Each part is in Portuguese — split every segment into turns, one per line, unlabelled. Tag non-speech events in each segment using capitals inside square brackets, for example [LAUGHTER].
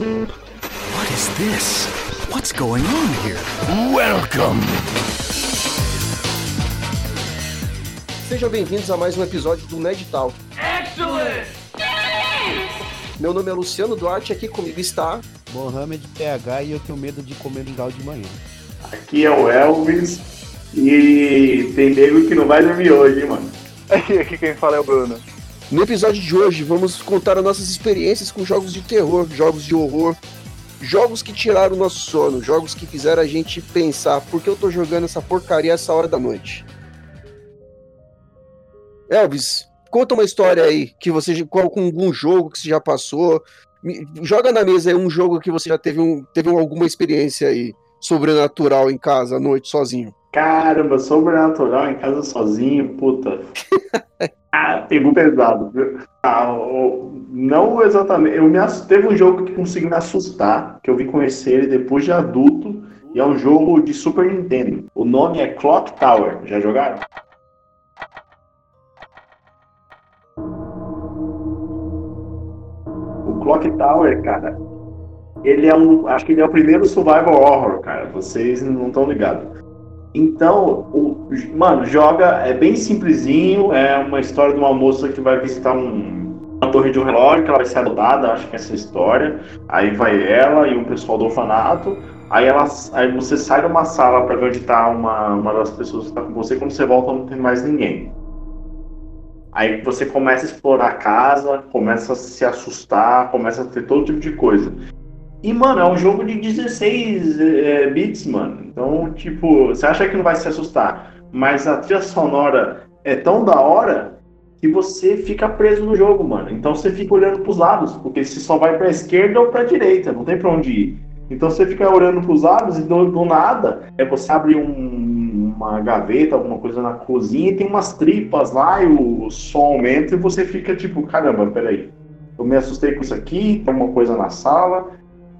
What is this? What's going on here? Welcome!
Sejam bem-vindos a mais um episódio do Ned Talk.
Excellent!
Meu nome é Luciano Duarte, aqui comigo está.
Mohamed PH e eu tenho medo de comer mingau de manhã.
Aqui é o Elvis e tem nego que não vai dormir hoje, hein, mano. [LAUGHS]
Aqui quem fala é o Bruno.
No episódio de hoje, vamos contar as nossas experiências com jogos de terror, jogos de horror, jogos que tiraram o nosso sono, jogos que fizeram a gente pensar por que eu tô jogando essa porcaria essa hora da noite. Elvis, conta uma história aí que você com algum jogo que você já passou. Joga na mesa aí um jogo que você já teve, um, teve alguma experiência aí sobrenatural em casa à noite sozinho.
Caramba, sobrenatural em casa sozinho, puta. [LAUGHS] ah, pegou pesado. Ah, não exatamente. Eu me teve um jogo que conseguiu me assustar, que eu vim conhecer ele depois de adulto, e é um jogo de Super Nintendo. O nome é Clock Tower. Já jogaram? O Clock Tower, cara, ele é um. Acho que ele é o primeiro survival horror, cara. Vocês não estão ligados. Então, o, mano, joga, é bem simplesinho, é uma história de uma moça que vai visitar um, uma torre de um relógio, que ela vai ser adotada, acho que é essa história. Aí vai ela e o pessoal do orfanato. Aí, ela, aí você sai de uma sala para ver onde tá uma, uma das pessoas que está com você, quando você volta não tem mais ninguém. Aí você começa a explorar a casa, começa a se assustar, começa a ter todo tipo de coisa. E, mano, é um jogo de 16 é, bits, mano. Então, tipo, você acha que não vai se assustar, mas a trilha sonora é tão da hora que você fica preso no jogo, mano. Então você fica olhando pros lados, porque você só vai pra esquerda ou pra direita, não tem pra onde ir. Então você fica olhando pros lados e do, do nada é você abre um, uma gaveta, alguma coisa na cozinha e tem umas tripas lá e o, o som aumenta e você fica tipo, caramba, peraí. Eu me assustei com isso aqui, tem uma coisa na sala,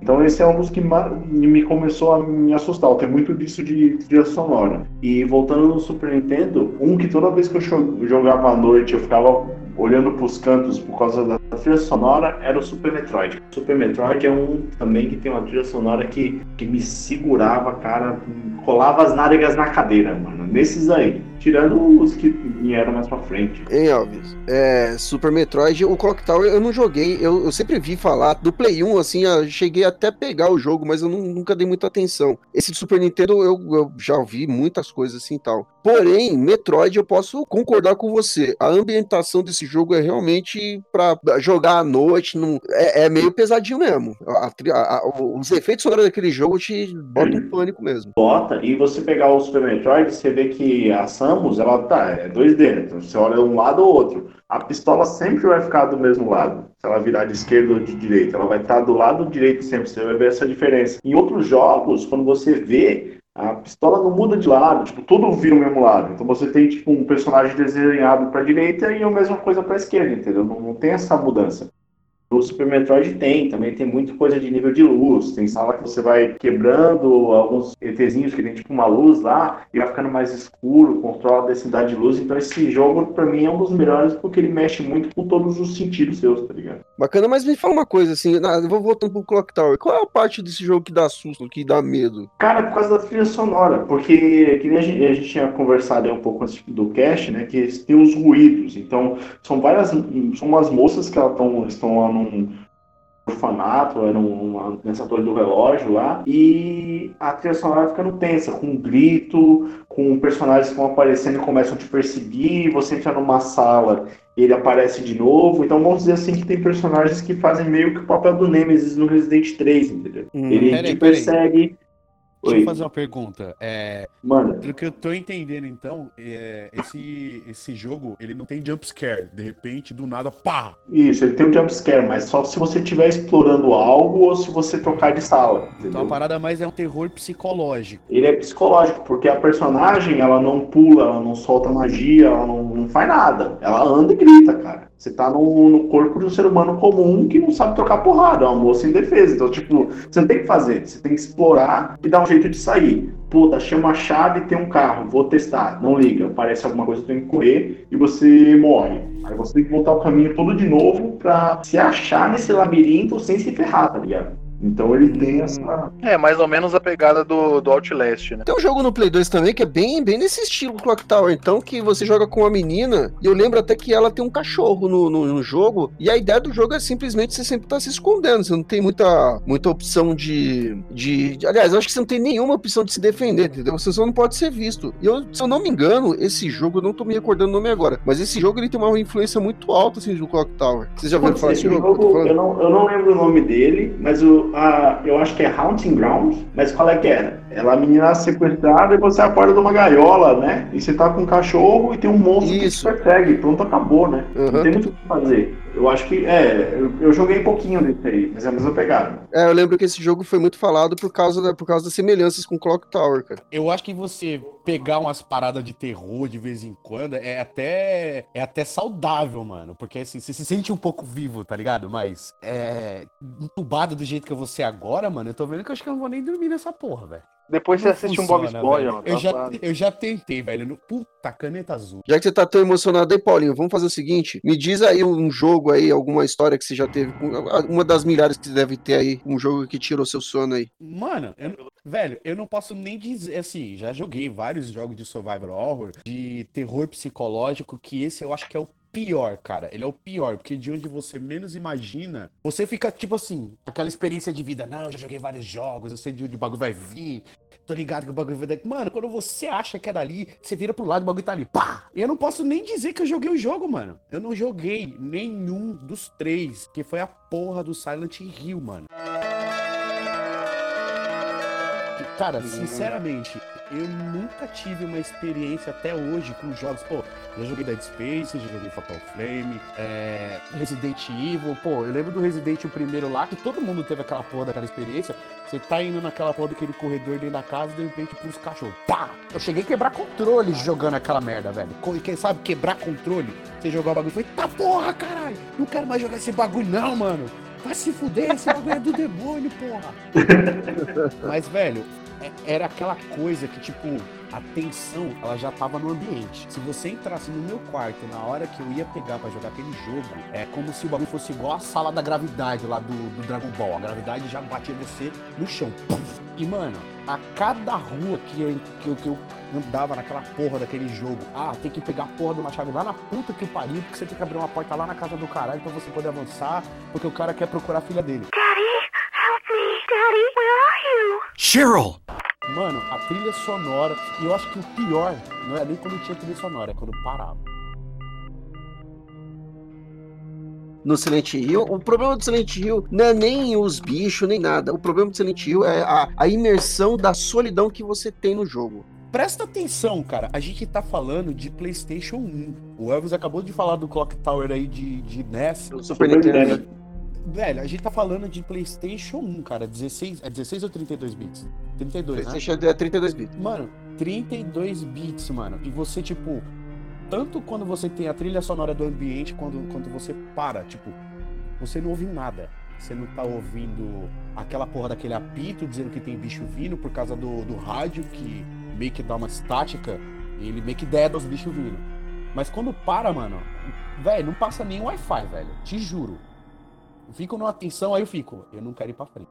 então esse é um dos que me começou a me assustar. Tem muito disso de trilha sonora. E voltando no Super Nintendo, um que toda vez que eu jogava à noite eu ficava olhando para os cantos por causa da trilha sonora era o Super Metroid. O Super Metroid é um também que tem uma trilha sonora que, que me segurava, cara, colava as nádegas na cadeira, mano. Nesses aí. Tirando os que vieram mais pra frente.
Hein, Alves? É, Super Metroid, o Clock Tower eu não joguei, eu, eu sempre vi falar. Do Play 1, assim, eu cheguei até a pegar o jogo, mas eu não, nunca dei muita atenção. Esse do Super Nintendo eu, eu já ouvi muitas coisas assim e tal. Porém, Metroid eu posso concordar com você. A ambientação desse jogo é realmente para jogar à noite, não, é, é meio pesadinho mesmo. A, a, a, os efeitos sonoros daquele jogo te botam um pânico mesmo.
Bota, e você pegar o Super Metroid, você vê que a Ela tá, é 2D, né? Então você olha um lado ou outro. A pistola sempre vai ficar do mesmo lado. Se ela virar de esquerda ou de direita, ela vai estar do lado direito sempre. Você vai ver essa diferença. Em outros jogos, quando você vê a pistola não muda de lado, tipo, tudo vira o mesmo lado. Então você tem tipo um personagem desenhado para direita e a mesma coisa para esquerda, entendeu? Não, não, tem essa mudança. No Super Metroid tem, também tem muita coisa de nível de luz. Tem sala que você vai quebrando alguns ETzinhos que tem tipo uma luz lá e vai ficando mais escuro, controla a densidade de luz. Então esse jogo, para mim, é um dos melhores porque ele mexe muito com todos os sentidos seus, tá ligado?
Bacana, mas me fala uma coisa assim, eu vou voltando pro Clock Tower. Qual é a parte desse jogo que dá susto, que dá medo?
Cara, por causa da trilha sonora, porque que a gente, a gente tinha conversado um pouco antes do cast, né, que tem os ruídos. Então, são várias, são umas moças que elas tão, estão lá no num orfanato, era uma, nessa torre do relógio lá, e a trilha sonora ficando tensa, com um grito, com personagens que vão aparecendo e começam a te perseguir, você entra numa sala ele aparece de novo, então vamos dizer assim que tem personagens que fazem meio que o papel do Nemesis no Resident 3, entendeu? Hum, ele te persegue,
Deixa Oi. eu fazer uma pergunta. É. Pelo que eu tô entendendo, então, é, esse, esse jogo, ele não tem jumpscare. De repente, do nada, pá!
Isso, ele tem um jumpscare, mas só se você estiver explorando algo ou se você trocar de sala. Entendeu?
Então a parada mais é um terror psicológico.
Ele é psicológico, porque a personagem, ela não pula, ela não solta magia, ela não, não faz nada. Ela anda e grita, cara. Você tá no, no, corpo de um ser humano comum que não sabe trocar porrada, é uma moça indefesa. Então, tipo, você não tem que fazer, você tem que explorar e dar um jeito de sair. Puta, achei uma chave e tem um carro, vou testar. Não liga, aparece alguma coisa, tem que correr e você morre. Aí você tem que voltar o caminho todo de novo pra se achar nesse labirinto sem se ferrar, tá ligado? Então ele tem essa.
É, mais ou menos a pegada do, do Outlast, né?
Tem um jogo no Play 2 também que é bem, bem nesse estilo Clock Tower, então, que você joga com uma menina, e eu lembro até que ela tem um cachorro no, no, no jogo, e a ideia do jogo é simplesmente você sempre tá se escondendo, você não tem muita, muita opção de, de, de- Aliás, eu acho que você não tem nenhuma opção de se defender, entendeu? Você só não pode ser visto. E eu, se eu não me engano, esse jogo, eu não tô me recordando o nome agora, mas esse jogo ele tem uma influência muito alta, assim, do Clock Tower. Vocês já ouviram falar
Esse
desse jogo?
jogo, eu não, eu não lembro o nome dele, mas o, eu acho que é Haunting Grounds. Mas qual é que era? Ela a menina sequestrada e você acorda de uma gaiola, né? E você tá com um cachorro e tem um monstro
Isso.
que te persegue. Pronto, acabou, né?
Aham.
Não tem muito o que fazer. Eu acho que, é, eu, eu joguei um pouquinho desse aí, mas é a mesma pegada.
É, eu lembro que esse jogo foi muito falado por causa, da, por causa das semelhanças com Clock Tower, cara.
Eu acho que você pegar umas paradas de terror de vez em quando é até é até saudável, mano. Porque assim, você se sente um pouco vivo, tá ligado? Mas é entubado do jeito que eu vou ser agora, mano, eu tô vendo que eu acho que eu não vou nem dormir nessa porra, velho.
Depois você
Não
assiste um Bob
funciona,
Esponja, mano.
Eu
tá
já, eu já tentei, velho. No- Puta, caneta azul.
Já que você tá tão emocionado aí, Paulinho, vamos fazer o seguinte: me diz aí um jogo aí, alguma história que você já teve, com- uma das milhares que você deve ter aí, um jogo que tirou seu sono aí.
Mano, eu velho, eu não posso nem dizer assim, já joguei vários jogos de survival horror, de terror psicológico, que esse eu acho que é o pior, cara. Ele é o pior, porque de onde você menos imagina, você fica tipo assim, aquela experiência de vida, não, eu já joguei vários jogos, eu sei de onde o bagulho vai vir. Tô ligado que o bagulho vai dar. Mano, quando você acha que é dali, você vira pro lado e o bagulho tá ali. Pá! E eu não posso nem dizer que eu joguei o jogo, mano. Eu não joguei nenhum dos três, que foi a porra do Silent Hill, mano. Cara, sinceramente, eu nunca tive uma experiência até hoje com jogos. Pô, já joguei Dead Space, já joguei Fatal Flame, é, Resident Evil. Pô, eu lembro do Resident Evil primeiro lá, que todo mundo teve aquela porra daquela experiência. Você tá indo naquela porra daquele corredor dentro da casa, de repente pros cachorros. Pá! Eu cheguei a quebrar controle jogando aquela merda, velho. Quem sabe quebrar controle? Você jogar o bagulho e foi, tá porra, caralho! Não quero mais jogar esse bagulho, não, mano! Vai se fuder, esse bagulho é do demônio, porra! [LAUGHS] Mas, velho, era aquela coisa que, tipo, a tensão, ela já tava no ambiente. Se você entrasse no meu quarto na hora que eu ia pegar pra jogar aquele jogo, é como se o bagulho fosse igual a sala da gravidade lá do, do Dragon Ball. A gravidade já batia você no chão. E, mano, a cada rua que eu, que eu, que eu andava naquela porra daquele jogo, ah, tem que pegar a porra de uma chave lá na puta que pariu, porque você tem que abrir uma porta lá na casa do caralho pra você poder avançar, porque o cara quer procurar a filha dele.
Cheryl!
Mano, a trilha sonora, e eu acho que o pior não é nem quando tinha trilha sonora, é quando parava.
No Silent Hill, o problema do Silent Hill não é nem os bichos, nem nada. O problema do Silent Hill é a, a imersão da solidão que você tem no jogo.
Presta atenção, cara, a gente tá falando de PlayStation 1. O Elvis acabou de falar do Clock Tower aí de, de NES.
Super
Super Nintendo.
Nintendo.
Velho, a gente tá falando de PlayStation 1, cara. 16, é 16 ou 32 bits? 32, né?
PlayStation é 32 bits.
Mano, 32 bits, mano. E você, tipo, tanto quando você tem a trilha sonora do ambiente, quando, quando você para, tipo, você não ouve nada. Você não tá ouvindo aquela porra daquele apito dizendo que tem bicho vindo por causa do, do rádio que meio que dá uma estática e ele meio que deda os bichos vindo. Mas quando para, mano, velho, não passa nem Wi-Fi, velho. Te juro. Fico numa tensão, aí eu fico, eu não quero ir pra frente.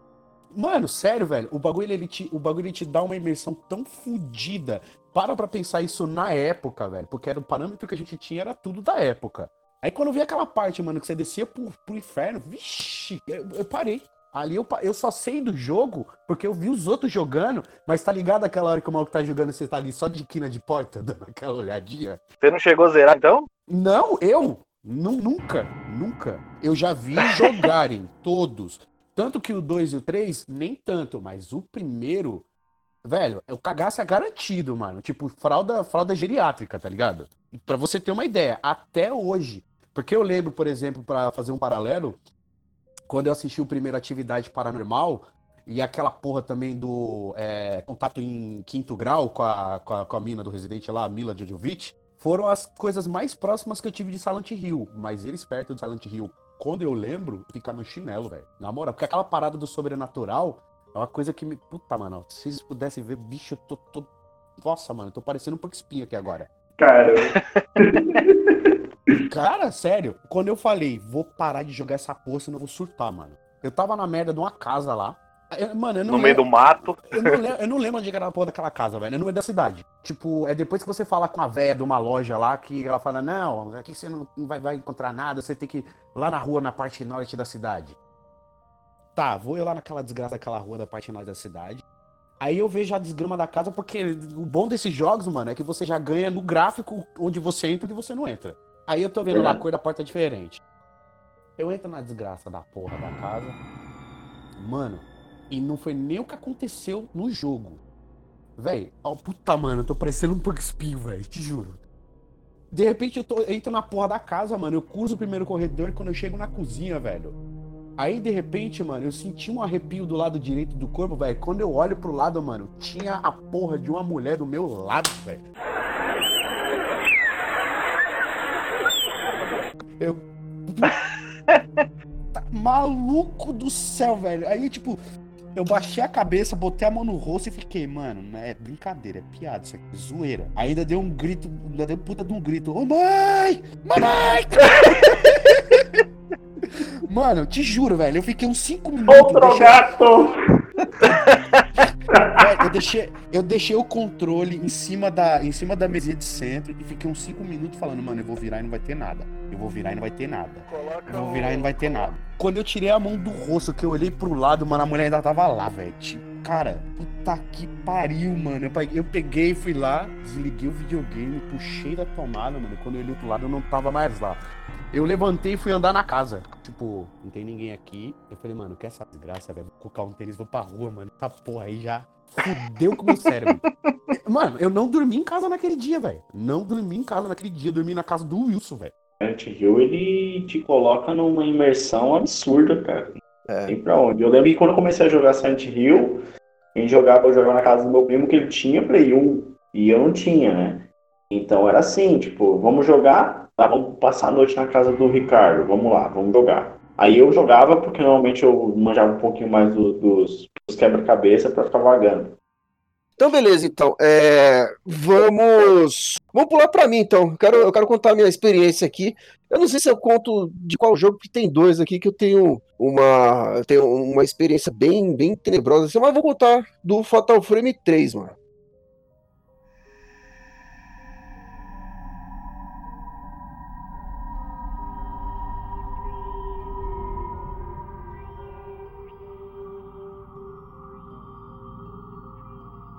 Mano, sério, velho, o bagulho ele te, o bagulho ele te dá uma imersão tão fodida. Para pra pensar isso na época, velho, porque era o parâmetro que a gente tinha, era tudo da época. Aí quando eu vi aquela parte, mano, que você descia pro, pro inferno, vixi, eu, eu parei. Ali eu, eu só sei do jogo porque eu vi os outros jogando, mas tá ligado aquela hora que o maluco tá jogando e você tá ali só de quina de porta, [LAUGHS] dando aquela olhadinha?
Você não chegou a zerar, então?
Não, eu nu- nunca, nunca. Eu já vi [LAUGHS] jogarem todos. Tanto que o 2 e o 3, nem tanto, mas o primeiro, velho, o cagaço é garantido, mano. Tipo, fralda, fralda geriátrica, tá ligado? Pra você ter uma ideia, até hoje. Porque eu lembro, por exemplo, pra fazer um paralelo, quando eu assisti o primeiro Atividade Paranormal, e aquela porra também do é, contato em quinto grau com a, com a, com a mina do Resident lá, Mila Jojovic, foram as coisas mais próximas que eu tive de Silent Hill. Mas eles perto de Silent Hill, quando eu lembro, fica no chinelo, velho. Na moral, porque aquela parada do sobrenatural é uma coisa que me. Puta, mano, se vocês pudessem ver, bicho, eu tô. tô... Nossa, mano, eu tô parecendo um pouco espinho aqui agora.
Cara, [LAUGHS]
Cara, sério, quando eu falei, vou parar de jogar essa porra, senão eu vou surtar, mano. Eu tava na merda de uma casa lá, Eu- Mano, eu não
No meio
lembro-
do mato.
Eu não, lembro, eu não lembro onde era a porra daquela casa, velho. Eu não lembro da cidade. Tipo, é depois que você fala com a véia de uma loja lá, que ela fala, não, aqui você não vai, vai encontrar nada, você tem que ir lá na rua, na parte norte da cidade. Tá, vou eu lá naquela desgraça daquela rua da parte norte da cidade. Aí eu vejo a desgrama da casa, porque o bom desses jogos, mano, é que você já ganha no gráfico onde você entra e você não entra. Aí eu tô vendo lá a cor da porta diferente. Eu entro na desgraça da porra da casa. Mano, e não foi nem o que aconteceu no jogo. Véi, ó, puta, mano, eu tô parecendo um espinho, velho, te juro. De repente eu, tô, eu entro na porra da casa, mano, eu cruzo o primeiro corredor e quando eu chego na cozinha, velho. Aí, de repente, mano, eu senti um arrepio do lado direito do corpo, velho. Quando eu olho pro lado, mano, tinha a porra de uma mulher do meu lado, velho. Eu. [LAUGHS] Tá maluco do céu, velho. Aí, tipo, eu baixei a cabeça, botei a mão no rosto e fiquei, mano, não é brincadeira, é piada, isso aqui é zoeira. Ainda deu um grito, ainda deu puta de um grito, ô mãe! Mamãe! [LAUGHS] mano, eu te juro, velho, eu fiquei uns 5 minutos.
Outro
deixei-
gato! [LAUGHS]
Eu deixei, eu deixei o controle em cima da, em cima da mesinha de centro e fiquei uns 5 minutos falando, mano, eu vou virar e não vai ter nada. Eu vou virar e não vai ter nada. Eu vou virar e não vai ter nada. Quando eu tirei a mão do rosto, que eu olhei pro lado, mano, a mulher ainda tava lá, velho. Cara, puta que pariu, mano. Eu peguei, eu peguei, fui lá, desliguei o videogame, puxei da tomada, mano. e Quando eu olhei pro lado, eu não tava mais lá. Eu levantei e fui andar na casa. Tipo, não tem ninguém aqui. Eu falei, mano, quer essa desgraça, velho? Vou colocar um tênis, vou pra rua, mano. Essa porra aí já fudeu com o meu cérebro. [LAUGHS] Mano, eu não dormi em casa naquele dia, velho. Não dormi em casa naquele dia. Dormi na casa do Wilson, velho.
Silent Hill, ele te coloca numa imersão absurda, cara.
É.
Tem pra onde. Eu lembro que quando eu comecei a jogar Silent Hill, a gente jogava, eu jogava na casa do meu primo que ele tinha Play 1 e eu não tinha, né? Então era assim, tipo, vamos jogar, tá, vamos passar a noite na casa do Ricardo, vamos lá, vamos jogar. Aí eu jogava porque normalmente eu manjava um pouquinho mais do- dos, dos quebra-cabeça pra ficar vagando.
Então, beleza, então. É, vamos. Vamos pular pra mim, então. Eu quero, eu quero contar a minha experiência aqui. Eu não sei se eu conto de qual jogo, porque tem dois aqui que eu tenho uma, tenho uma experiência bem, bem tenebrosa, assim, mas vou contar do Fatal Frame 3, mano.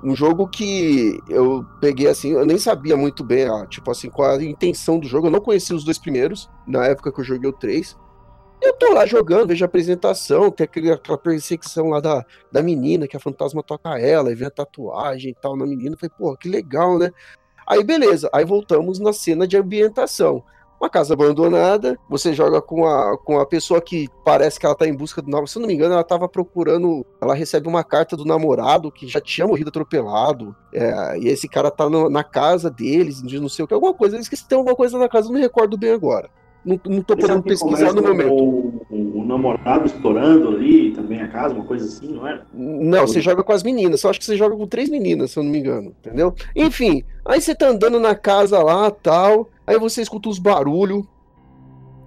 Um jogo que eu peguei assim, eu nem sabia muito bem, ah, tipo assim, qual a intenção do jogo. Eu não conhecia os dois primeiros, na época que eu joguei o 3. Eu tô lá jogando, vejo a apresentação, tem aquele, aquela perseguição lá da, da menina, que a fantasma toca ela, e vê a tatuagem e tal na menina. Eu falei, pô, que legal, né? Aí beleza, aí voltamos na cena de ambientação. Uma casa abandonada, você joga com a, com a pessoa que parece que ela tá em busca do namorado. Se eu não me engano, ela tava procurando. Ela recebe uma carta do namorado que já tinha morrido atropelado. é, e esse cara tá no- na casa deles, de não sei o que, alguma coisa. Eu esqueci, tem alguma coisa na casa, não me recordo bem agora. Não, não tô podendo
que
pesquisar no momento.
O, o- o namorado estourando ali também a casa, uma coisa assim, não é?
Não, você joga com as meninas. Eu acho que você joga com três meninas, se eu não me engano. Entendeu? Enfim, aí você tá andando na casa lá tal. Aí você escuta os barulhos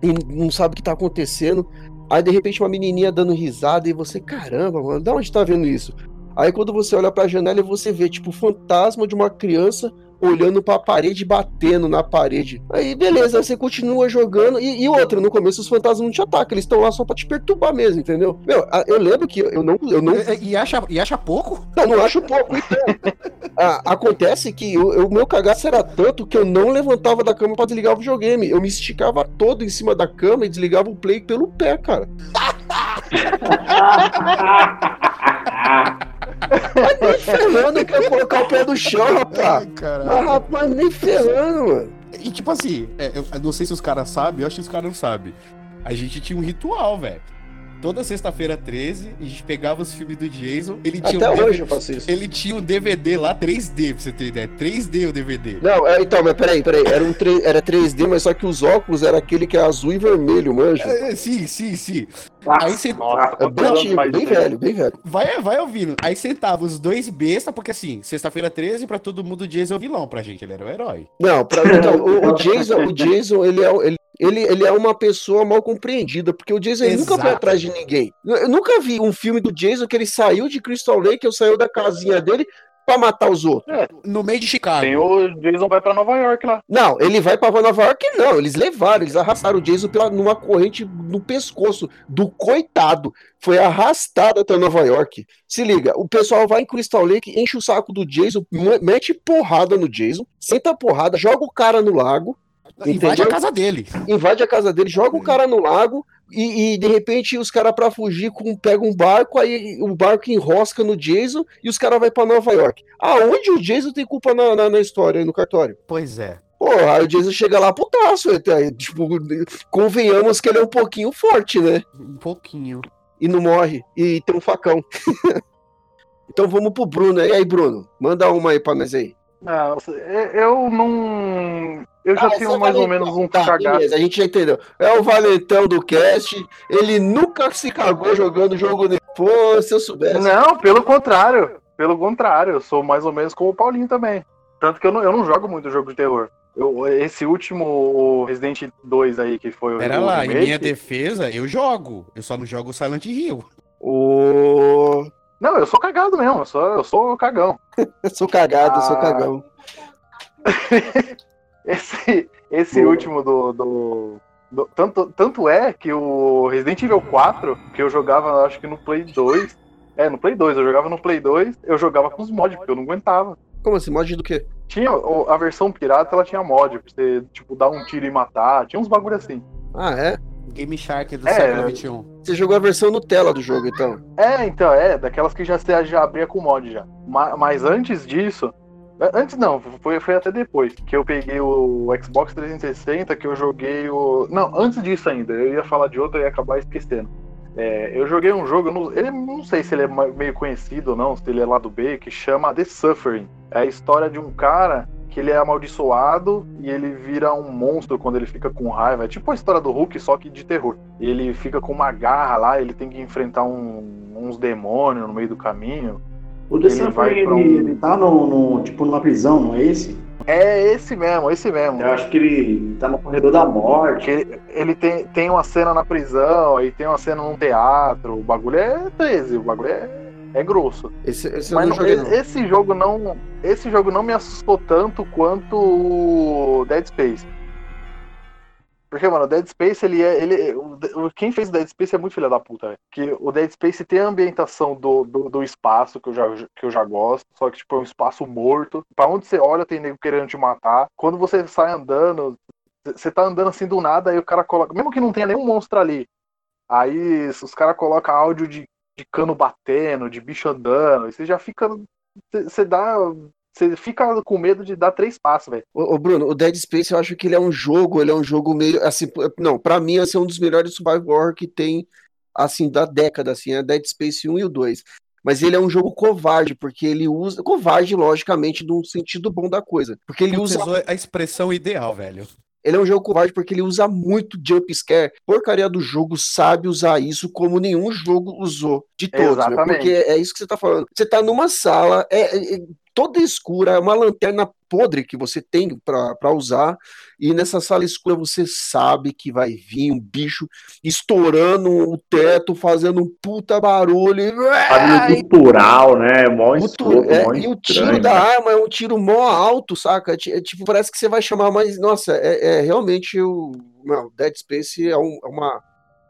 e não sabe o que tá acontecendo. Aí de repente uma menininha dando risada e você, caramba, mano, da onde tá vendo isso? Aí quando você olha pra janela e você vê, tipo, o fantasma de uma criança olhando pra parede, batendo na parede. Aí beleza, aí você continua jogando. E, e outra, no começo os fantasmas não te atacam, eles estão lá só pra te perturbar mesmo, entendeu? Meu, a- eu lembro que eu não, eu não
E, e acha, e acha pouco? [LAUGHS]
não, não acho pouco. Então. Ah, acontece que o, o meu cagaço era tanto que eu não levantava da cama pra desligar o videogame. Eu me esticava todo em cima da cama e desligava o play pelo pé, cara. [LAUGHS] Mas nem ferrando que eu ia colocar o pé no chão, rapaz.
caralho.
Mas, rapaz, nem ferrando, mano.
E tipo assim, é, eu não sei se os caras sabem, eu acho que os caras não sabem. A gente tinha um ritual, velho. Toda sexta-feira 13, a gente pegava os filmes do Jason, ele tinha
Até
um
hoje
DVD,
eu faço isso.
ele tinha um DVD lá 3D, pra você ter ideia. 3D o DVD.
Não, é, então, mas peraí, peraí. Era, um 3, era 3D, mas só que os óculos era aquele que é azul e vermelho, manja.
É, é, sim, sim, sim.
Nossa,
Aí você-
Nossa,
É bem, antigo, bem velho, bem velho.
Vai, vai ouvindo. Aí sentava os dois besta, porque assim, sexta-feira 13, pra todo mundo, o Jason é o vilão pra gente, ele era o herói.
Não, pra, então, o, o Jason, o Jason, ele é, o- ele Ele, ele é uma pessoa mal compreendida, porque o Jason ele nunca foi
Exato.
atrás de ninguém. Eu, nunca vi um filme do Jason que ele saiu de Crystal Lake, ou saiu da casinha dele pra matar os outros.
No meio de Chicago.
Tem o Jason vai pra Nova York lá.
Não, ele vai pra Nova York, não. Eles levaram, eles arrastaram o Jason pela, numa corrente no pescoço do coitado. Foi arrastado até Nova York. Se liga, o pessoal vai em Crystal Lake, enche o saco do Jason, mete porrada no Jason, senta a porrada, joga o cara no lago,
Invade
entendeu?
a casa dele.
invade a casa dele, joga o cara no lago e, e, de repente os caras pra fugir com, pegam um barco, aí o barco enrosca no Jason e os caras vão pra Nova York. Aonde o Jason tem culpa na, na, na história aí no cartório?
Pois é.
Porra, aí o Jason chega lá putaço. aí, Tipo, convenhamos que ele é um pouquinho forte, né?
Um pouquinho.
E não morre. E tem um facão. [LAUGHS] então vamos pro Bruno. E aí, Bruno? Manda uma aí pra nós aí.
Não, eu não. Eu já
Ah,
tenho
é
mais ou menos um
Tá,
cagado.
beleza, a gente já entendeu. É o valentão do cast. Ele nunca se cagou jogando jogo de. Pô, se eu soubesse.
Não, pelo contrário. Pelo contrário, eu sou mais ou menos como o Paulinho também. Tanto que eu não, eu não jogo muito jogo de terror. Eu- esse último o Resident 2 aí, que foi o.
Pera
o
lá, em
remake,
minha defesa, eu jogo. Eu só não jogo Silent Hill.
Ô,
Não, eu sou cagado mesmo, eu sou, eu sou cagão. [LAUGHS]
eu sou cagado, eu sou
Ah.
cagão. [LAUGHS]
Esse, esse
Boa.
último do. do- do- tanto, tanto é que o Resident Evil 4, que eu jogava, acho que no Play 2. É, no Play 2, eu jogava no Play 2, eu jogava com os mods, porque eu não aguentava.
Como assim? Mod do quê?
Tinha a versão pirata, ela tinha mod, pra você, tipo, dar um tiro e matar. Tinha uns bagulho assim.
Ah, é?
Game Shark do
É.
século XXI.
Você jogou a versão Nutella do jogo, então.
É, então, é, daquelas que já, você já abria com mod já. Ma- Mas, antes disso. Antes não, foi, foi até depois que eu peguei o Xbox 360, que eu joguei o. Não, antes disso ainda, eu ia falar de outro e ia acabar esquecendo. É, eu joguei um jogo, não, ele não sei se ele é meio conhecido ou não, se ele é lá do B, que chama The Suffering. É a história de um cara que ele é amaldiçoado e ele vira um monstro quando ele fica com raiva. É tipo a história do Hulk, só que de terror. Ele fica com uma garra lá, ele tem que enfrentar um- uns demônios no meio do caminho.
O The
Ele vai
Suffering,
pra um-
ele, ele tá no, no- tipo, numa prisão, não é esse?
É esse mesmo, esse mesmo.
Eu acho que ele tá no corredor da morte.
Ele, ele tem, tem uma cena na prisão, aí tem uma cena num teatro. O bagulho é 13, o bagulho é, é grosso.
Esse, esse
Mas
não- joguei, não.
esse jogo não. Esse jogo não me assustou tanto quanto o Dead Space. Porque, mano, o Dead Space, ele é. Ele, o- quem fez o Dead Space é muito filha da puta, velho. Que o Dead Space tem a ambientação do, do, do espaço, que eu, já, que eu já gosto, só que, tipo, é um espaço morto. Pra onde você olha, tem nego querendo te matar. Quando você sai andando, você tá andando assim do nada, aí o cara coloca. Mesmo que não tenha nenhum monstro ali, aí os caras colocam áudio de, de cano batendo, de bicho andando, e você já fica. Você dá. Você fica com medo de dar três passos, velho.
Ô, ô, Bruno, o Dead Space eu acho que ele é um jogo, ele é um jogo meio assim, não, pra mim esse é um dos melhores survival horror que tem assim da década assim, é Dead Space 1 e o 2. Mas ele é um jogo covarde, porque ele usa covarde logicamente num sentido bom da coisa, porque ele
Você
usa
usou a expressão ideal, velho.
ele é um jogo covarde porque ele usa muito jump scare. Porcaria do jogo sabe usar isso como nenhum jogo usou de todos, né?
Exatamente.
Porque é isso que você tá falando. Você tá numa sala, é, é- é toda escura, é uma lanterna podre que você tem pra pra usar, e nessa sala escura você sabe que vai vir um bicho estourando o teto, fazendo um puta barulho.
Barulho cultural, né? Mó
Muito-
escroto,
é,
mó
e o tiro da arma é um tiro mó alto, saca? Ti- é Tipo, parece que você vai chamar mais. Nossa, é, é realmente o. Não, Dead Space é, um- é uma.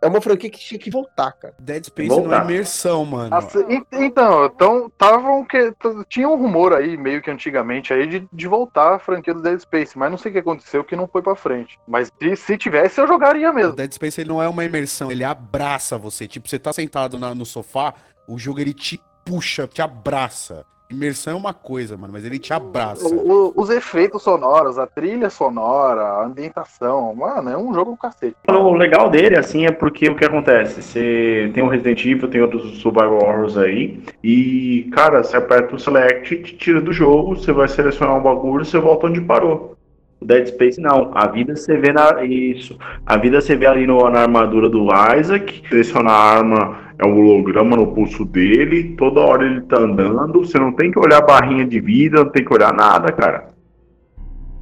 É uma franquia que tinha que voltar, cara.
Dead Space
Voltar.
não é imersão, mano.
Assim, en- então, então tavam que tinha um rumor aí meio que antigamente aí de, de voltar a franquia do Dead Space, mas não sei o que aconteceu que não foi pra frente. Mas se, se tivesse eu jogaria
O
mesmo.
Dead Space ele não é uma imersão, ele abraça você. Tipo, você tá sentado na- no sofá, o jogo ele te puxa, te abraça. Imersão é uma coisa, mano, mas ele te abraça.
O- o- os efeitos sonoros, a trilha sonora, a ambientação, mano, é um jogo do cacete.
O legal dele, assim, é porque o que acontece? Você tem o Resident Evil, tem outros Survival Horrors aí, e, cara, você aperta o Select, te tira do jogo, você vai selecionar um bagulho, você volta onde parou. O Dead Space não, a vida você vê na. Isso. A vida você vê ali no- na armadura do Isaac, seleciona a arma, é um holograma no pulso dele, toda hora ele tá andando, você não tem que olhar a barrinha de vida, não tem que olhar nada, cara.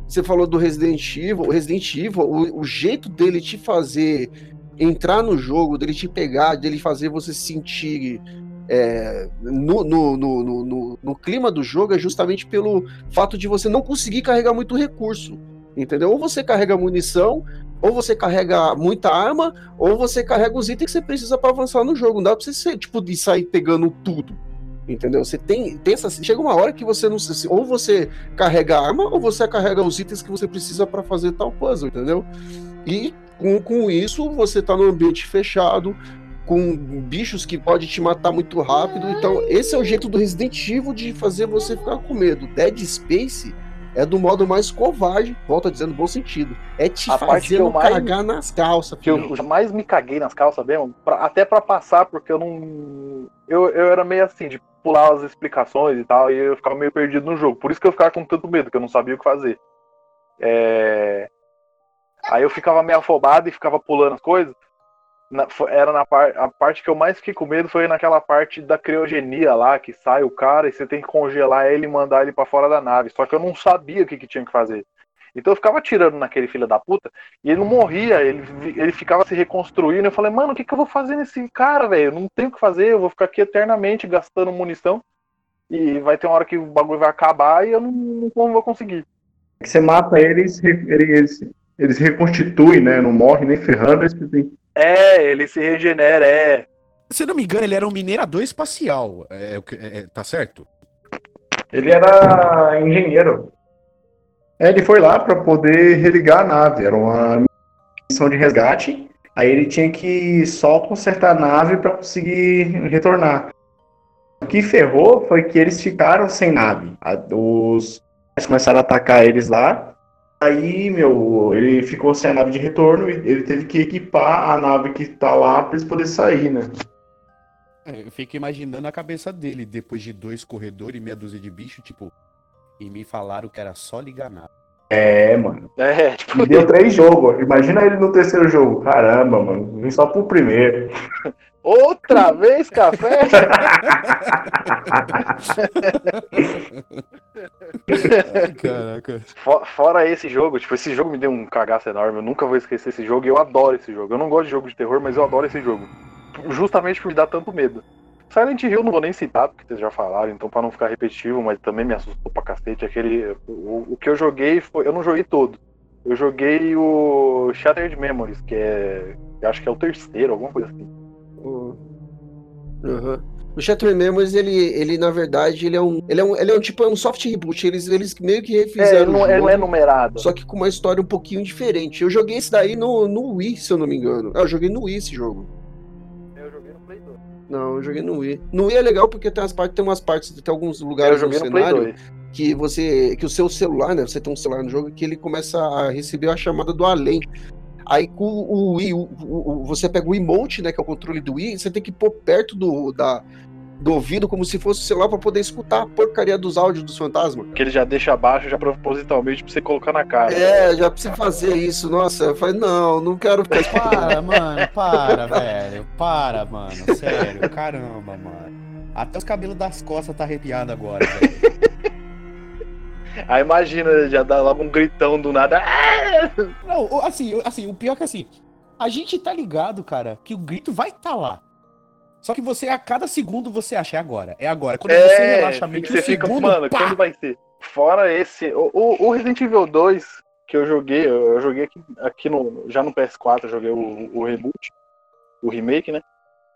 você falou do Resident Evil, o Resident Evil, o, o jeito dele te fazer entrar no jogo, dele te pegar, dele fazer você sentir é, no, no, no, no, no clima do jogo é justamente pelo fato de você não conseguir carregar muito recurso. Entendeu? Ou você carrega munição, ou você carrega muita arma, ou você carrega os itens que você precisa para avançar no jogo. Não dá pra você ser, tipo, de sair pegando tudo. Entendeu? Você tem. Pensa assim, chega uma hora que você não sei Ou você carrega a arma, ou você carrega os itens que você precisa para fazer tal puzzle, entendeu? E com, com isso, você tá num ambiente fechado, com bichos que podem te matar muito rápido. Então, esse é o jeito do Resident Evil de fazer você ficar com medo. Dead Space é do modo mais covarde, volta dizendo no bom sentido. É te
A
fazendo
mais-
cagar nas calças.
Que eu jamais me caguei nas calças mesmo, pra- até pra passar, porque eu não. Eu, eu era meio assim, de pular as explicações e tal, e eu ficava meio perdido no jogo. Por isso que eu ficava com tanto medo, que eu não sabia o que fazer. É... Aí eu ficava meio afobado e ficava pulando as coisas. Na- era na par, a parte que eu mais fiquei com medo foi naquela parte da criogenia lá, que sai o cara e você tem que congelar ele e mandar ele pra fora da nave. Só que eu não sabia o que, que tinha que fazer. Então eu ficava atirando naquele filho da puta e ele não morria, ele, ele ficava se reconstruindo. Eu falei, mano, o que, que eu vou fazer nesse cara, velho? Não tenho o que fazer, eu vou ficar aqui eternamente gastando munição. E vai ter uma hora que o bagulho vai acabar e eu não, não vou conseguir.
que você mata eles, eles, eles reconstituem, né? Não morre nem ferrando, eles
É, ele se regenera, é.
Se eu não me engano, ele era um minerador espacial. É, o que- é, é, tá certo?
Ele era engenheiro. É, ele foi lá para poder religar a nave. Era uma missão de resgate. Aí ele tinha que só consertar a nave para conseguir retornar. O que ferrou foi que eles ficaram sem nave. Os começaram a atacar eles lá. Aí, meu, ele ficou sem a nave de retorno e ele teve que equipar a nave que tá lá para eles poderem sair, né?
É, Eu fico imaginando a cabeça dele depois de dois corredores e meia dúzia de bicho, tipo. E me falaram que era só ligar nada.
É, mano.
É, [LAUGHS] tipo,
E deu três jogos. Imagina ele no terceiro jogo. Caramba, mano. Vim só pro primeiro. [LAUGHS]
outra [LAUGHS] vez café?
Caraca.
Fo- Fora esse jogo, tipo, esse jogo me deu um cagaço enorme. Eu nunca vou esquecer esse jogo e eu adoro esse jogo. Eu não gosto de jogo de terror, mas eu adoro esse jogo. Justamente por me dar tanto medo. Silent Hill não vou nem citar, porque vocês já falaram, então pra não ficar repetitivo, mas também me assustou pra cacete. Aquele. O, o que eu joguei foi. Eu não joguei todo. Eu joguei o Shattered Memories, que é. acho que é o terceiro, alguma coisa assim.
O Uhum. O Shattered Memories, ele, ele, na verdade, ele é um. Ele é um, ele é um tipo é um soft reboot. Eles, eles meio que
É,
refizeram.
ele não,
o
ele não é numerado.
Só que com uma história um pouquinho diferente. Eu joguei esse daí no, no Wii, se eu não me engano. Ah, eu joguei no Wii esse jogo.
Eu joguei no Play 2.
Não, eu joguei no Wii. No Wii é legal porque tem, as partes, tem umas partes, tem alguns
Eu
lugares no
joguei no Play
cenário
2.
que você. que o seu celular, né? Você tem um celular no jogo que ele começa a receber a chamada do além. Aí com o Wii, o- o- você pega o emote, né? Que é o controle do Wii, você tem que pôr perto do, da, do ouvido como se fosse o celular pra poder escutar a porcaria dos áudios dos fantasmas.
Que ele já deixa abaixo já propositalmente pra você colocar na cara.
É, já precisa fazer isso. Nossa, eu falei, não, não quero ficar escutando.
Para, mano, para, [LAUGHS] velho. Para, mano. Sério, caramba, mano. Até os cabelos das costas tá arrepiado agora, velho.
Aí imagina, já dá logo um gritão do nada.
Não, assim, assim, o pior é que assim, a gente tá ligado, cara, que o grito vai estar lá. Só que você, a cada segundo, você acha, é agora, é agora. Quando você
É,
relaxa a mente,
você
um
fica,
segundo,
mano,
pá!
quando vai ser? Fora esse, o, o- o Resident Evil 2 que eu joguei, eu, eu joguei aqui, aqui no, já no PS4, eu joguei o, o reboot, o remake, né?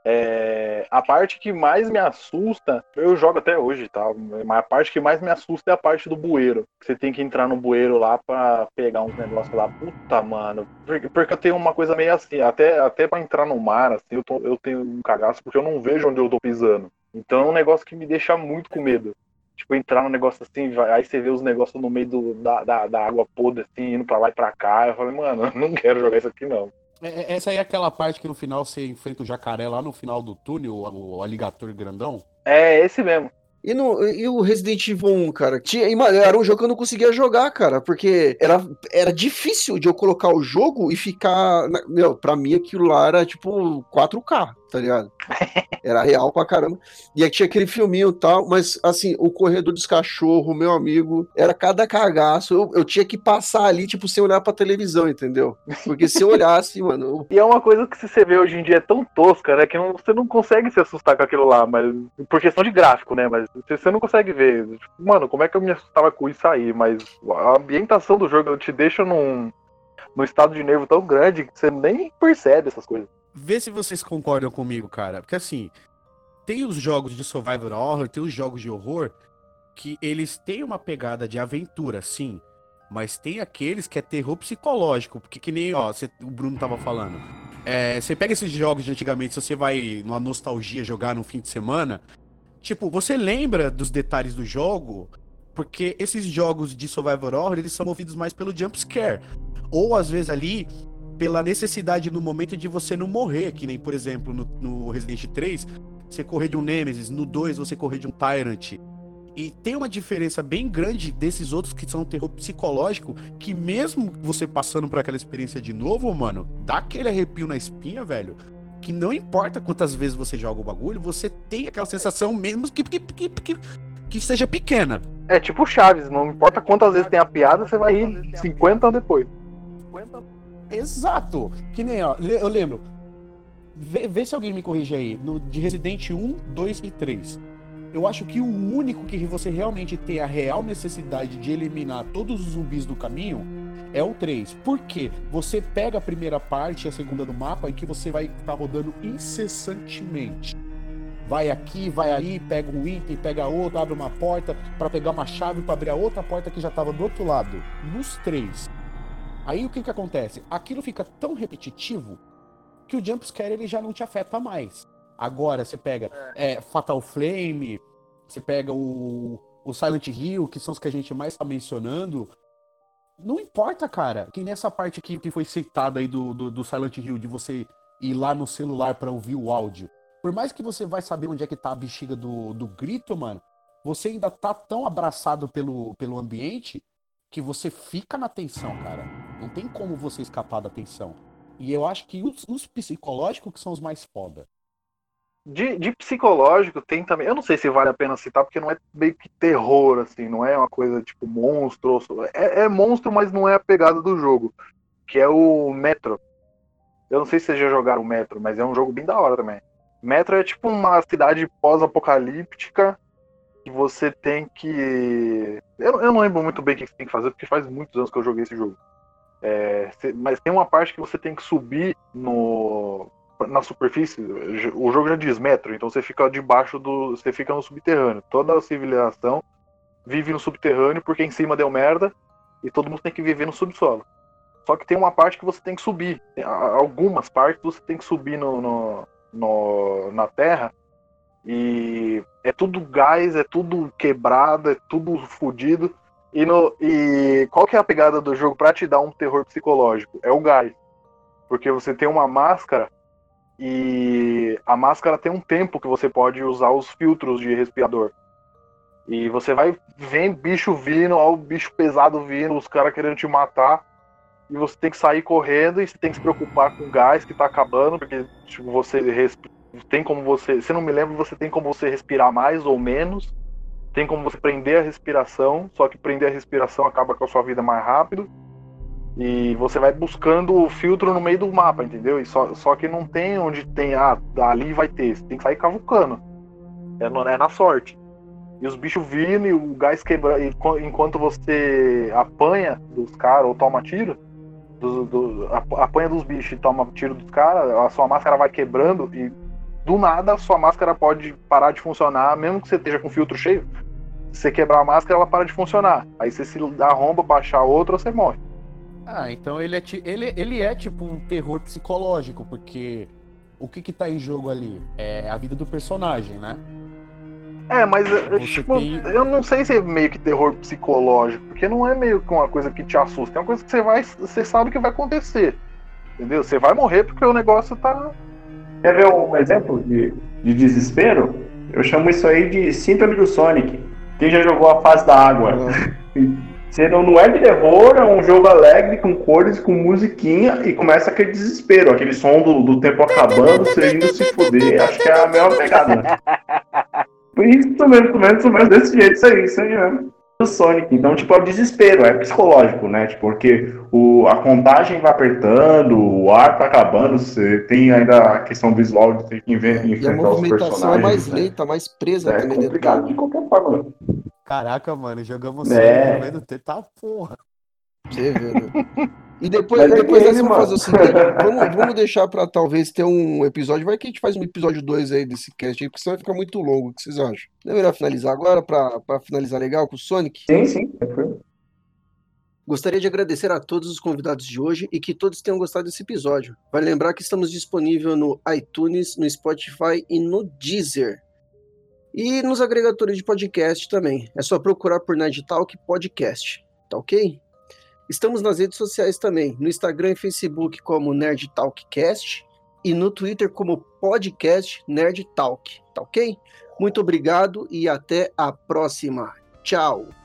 É, a parte que mais me assusta, eu jogo até hoje, tá? Mas a parte que mais me assusta é a parte do bueiro. Você tem que entrar no bueiro lá pra pegar uns negócios lá. Puta, mano. Porque, eu tenho uma coisa meio assim, até, até pra entrar no mar, assim, eu, tô- eu tenho um cagaço porque eu não vejo onde eu tô pisando. Então é um negócio que me deixa muito com medo. Tipo, entrar num negócio assim, aí você vê os negócios no meio do, da, da, da água podre, assim, indo pra lá e pra cá. Eu falei, mano, [LAUGHS] eu não quero jogar isso aqui, não.
É- é- Essa aí é aquela parte que no final você enfrenta o jacaré lá no final do túnel, o, o aligator grandão.
É esse mesmo.
E, no, e o Resident Evil 1, cara? Tinha, e, era um jogo que eu não conseguia jogar, cara, porque era, era difícil de eu colocar o jogo e ficar. Meu, pra mim aquilo lá era tipo 4K, tá ligado? Era real pra caramba. E aí tinha aquele filminho e tal, mas assim, o corredor dos cachorros, meu amigo, era cada cagaço. Eu, eu tinha que passar ali, tipo, sem olhar pra televisão, entendeu? Porque se eu olhasse, [LAUGHS] mano. eu-
E é uma coisa que você vê hoje em dia é tão tosca, né? Que não- você não consegue se assustar com aquilo lá, mas. Por questão de gráfico, né? Mas você, você não consegue ver. Tipo, Mano, como é que eu me assustava com isso aí? Mas a ambientação do jogo te deixa num, num estado de nervo tão grande que você nem percebe essas coisas.
Vê se vocês concordam comigo, cara. Porque assim, tem os jogos de survival horror, tem os jogos de horror que eles têm uma pegada de aventura, sim. Mas tem aqueles que é terror psicológico, porque que nem, ó, cê- o Bruno tava falando. É, você pega esses jogos de antigamente, se você vai numa nostalgia jogar no fim de semana, tipo, você lembra dos detalhes do jogo, porque esses jogos de survival horror, eles são movidos mais pelo jump scare. Ou às vezes ali pela necessidade no momento de você não morrer, que nem, por exemplo, no, no Resident 3, você correr de um Nemesis, no 2 você correr de um Tyrant. E tem uma diferença bem grande desses outros que são terror psicológico, que mesmo você passando por aquela experiência de novo, mano, dá aquele arrepio na espinha, velho. Que não importa quantas vezes você joga o bagulho, você tem aquela sensação mesmo que, que, que, que, que seja pequena.
É tipo Chaves, não importa quantas vezes tem a piada, você vai rir 50 anos depois.
Exato! Que nem, ó, eu lembro. Vê, vê se alguém me corrige aí. No, de Resident 1, 2 e 3. Eu acho que o único que você realmente tem a real necessidade de eliminar todos os zumbis do caminho é o 3. Por quê? Você pega a primeira parte e a segunda do mapa em que você vai estar rodando incessantemente. Vai aqui, vai ali, pega um item, pega outro, abre uma porta para pegar uma chave para abrir a outra porta que já estava do outro lado. Nos três. Aí o que que acontece? Aquilo fica tão repetitivo que o jumpscare ele já não te afeta mais. Agora você pega é, Fatal Flame, você pega o, o Silent Hill, que são os que a gente mais está mencionando. Não importa, cara. Que nessa parte aqui que foi citada aí do, do, do Silent Hill, de você ir lá no celular para ouvir o áudio. Por mais que você vai saber onde é que tá a bexiga do, do grito, mano, você ainda tá tão abraçado pelo, pelo ambiente que você fica na tensão, cara. Não tem como você escapar da tensão. E eu acho que os, os psicológicos que são os mais foda.
De, de psicológico tem também. Eu não sei se vale a pena citar, porque não é meio que terror, assim, não é uma coisa tipo monstro. É, é monstro, mas não é a pegada do jogo. Que é o Metro. Eu não sei se vocês já jogaram o Metro, mas é um jogo bem da hora também. Metro é tipo uma cidade pós-apocalíptica que você tem que. Eu, eu não lembro muito bem o que você tem que fazer, porque faz muitos anos que eu joguei esse jogo. É, mas tem uma parte que você tem que subir no, na superfície. O jogo já diz metro, então você fica debaixo do. Você fica no subterrâneo. Toda a civilização vive no subterrâneo porque em cima deu merda e todo mundo tem que viver no subsolo. Só que tem uma parte que você tem que subir. Tem Algumas partes você tem que subir no, no- no- na terra e é tudo gás, é tudo quebrado, é tudo fodido. E, no, e qual que é a pegada do jogo pra te dar um terror psicológico? É o gás. Porque você tem uma máscara e a máscara tem um tempo que você pode usar os filtros de respirador. E você vai vendo bicho vindo, ó, o bicho pesado vindo, os caras querendo te matar. E você tem que sair correndo e você tem que se preocupar com o gás que tá acabando, porque tipo, você tem como você. Se não me lembro, você tem como você respirar mais ou menos. Tem como você prender a respiração, só que prender a respiração acaba com a sua vida mais rápido. E você vai buscando o filtro no meio do mapa, entendeu? E só, só que não tem onde tem, ah, ali vai ter. Você tem que sair cavucando. É, é na sorte. E os bichos vindo e o gás quebrando. enqu- Enquanto você apanha dos caras ou toma tiro, do, do- ap- apanha dos bichos e toma tiro dos caras, a sua máscara vai quebrando e do nada sua máscara pode parar de funcionar, mesmo que você esteja com o filtro cheio. Se você quebrar a máscara, ela para de funcionar. Aí você se arromba pra achar outra, você morre.
Ah, então ele é, ele, ele é tipo um terror psicológico, porque o que que tá em jogo ali? É a vida do personagem, né?
É, mas tipo,
tem-
eu não sei se é meio que terror psicológico, porque não é meio que uma coisa que te assusta, é uma coisa que você vai, você sabe que vai acontecer. Entendeu? Você vai morrer porque o negócio tá.
Quer ver um exemplo de, de desespero? Eu chamo isso aí de síndrome do Sonic. Quem já jogou a fase da água? [LAUGHS] Você não, não é de terror, é um jogo alegre, com cores, com musiquinha, e começa aquele desespero, aquele som do, do tempo acabando, você indo se fuder. Acho que é a melhor pegada. [LAUGHS] Isso mesmo, isso mesmo, desse jeito, isso aí, isso aí mesmo. Do Sonic. Então, tipo, é o desespero, é psicológico, né? Tipo, porque o, a contagem vai apertando, o ar tá acabando, você tem ainda a questão visual de ter que enfrentar
e a movimentação é mais né? lenta, mais presa
é. É complicado de qualquer forma.
Caraca, mano, jogamos é. vendo tá porra.
Você vê, né? [LAUGHS] E depois, Mas depois dessa, vamos fazer o seguinte: vamos, vamos deixar pra talvez ter um episódio. Vai que a gente faz um episódio 2 aí desse cast aí, porque senão vai ficar muito longo. O que vocês acham? Não é melhor finalizar agora pra finalizar legal com o Sonic?
Sim, sim.
Gostaria de agradecer a todos os convidados de hoje e que todos tenham gostado desse episódio. Vale lembrar que estamos disponíveis no iTunes, no Spotify e no Deezer. E nos agregadores de podcast também. É só procurar por Nerd Talk Podcast. Tá ok? Estamos nas redes sociais também. No Instagram e Facebook como Nerd Talkcast. E no Twitter como podcast Nerd Talk. Tá ok? Muito obrigado e até a próxima. Tchau!